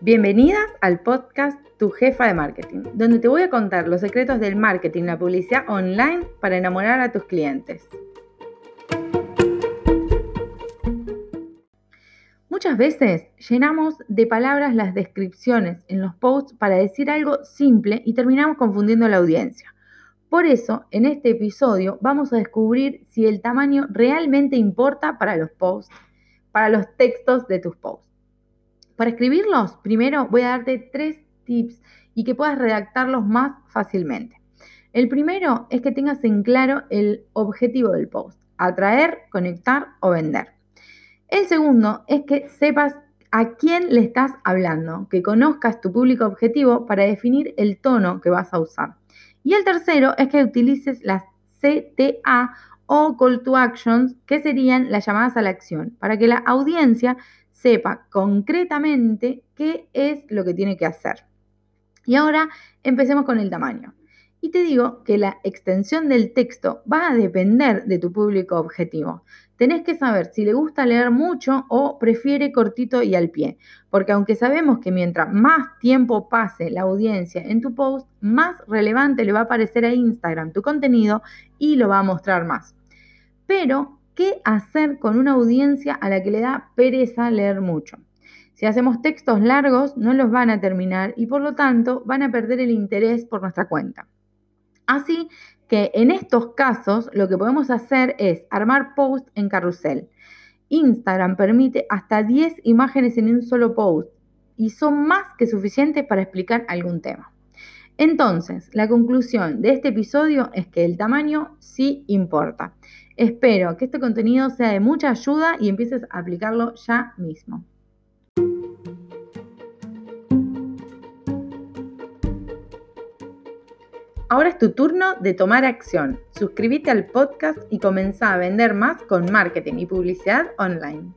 Bienvenidas al podcast Tu Jefa de Marketing, donde te voy a contar los secretos del marketing la publicidad online para enamorar a tus clientes. Muchas veces llenamos de palabras las descripciones en los posts para decir algo simple y terminamos confundiendo a la audiencia. Por eso, en este episodio vamos a descubrir si el tamaño realmente importa para los posts, para los textos de tus posts. Para escribirlos, primero voy a darte tres tips y que puedas redactarlos más fácilmente. El primero es que tengas en claro el objetivo del post, atraer, conectar o vender. El segundo es que sepas a quién le estás hablando, que conozcas tu público objetivo para definir el tono que vas a usar. Y el tercero es que utilices las CTA o Call to Actions, que serían las llamadas a la acción, para que la audiencia sepa concretamente qué es lo que tiene que hacer. Y ahora empecemos con el tamaño. Y te digo que la extensión del texto va a depender de tu público objetivo. Tenés que saber si le gusta leer mucho o prefiere cortito y al pie, porque aunque sabemos que mientras más tiempo pase la audiencia en tu post, más relevante le va a parecer a Instagram tu contenido y lo va a mostrar más. Pero ¿Qué hacer con una audiencia a la que le da pereza leer mucho? Si hacemos textos largos, no los van a terminar y por lo tanto van a perder el interés por nuestra cuenta. Así que en estos casos lo que podemos hacer es armar posts en carrusel. Instagram permite hasta 10 imágenes en un solo post y son más que suficientes para explicar algún tema. Entonces, la conclusión de este episodio es que el tamaño sí importa. Espero que este contenido sea de mucha ayuda y empieces a aplicarlo ya mismo. Ahora es tu turno de tomar acción. Suscríbete al podcast y comienza a vender más con marketing y publicidad online.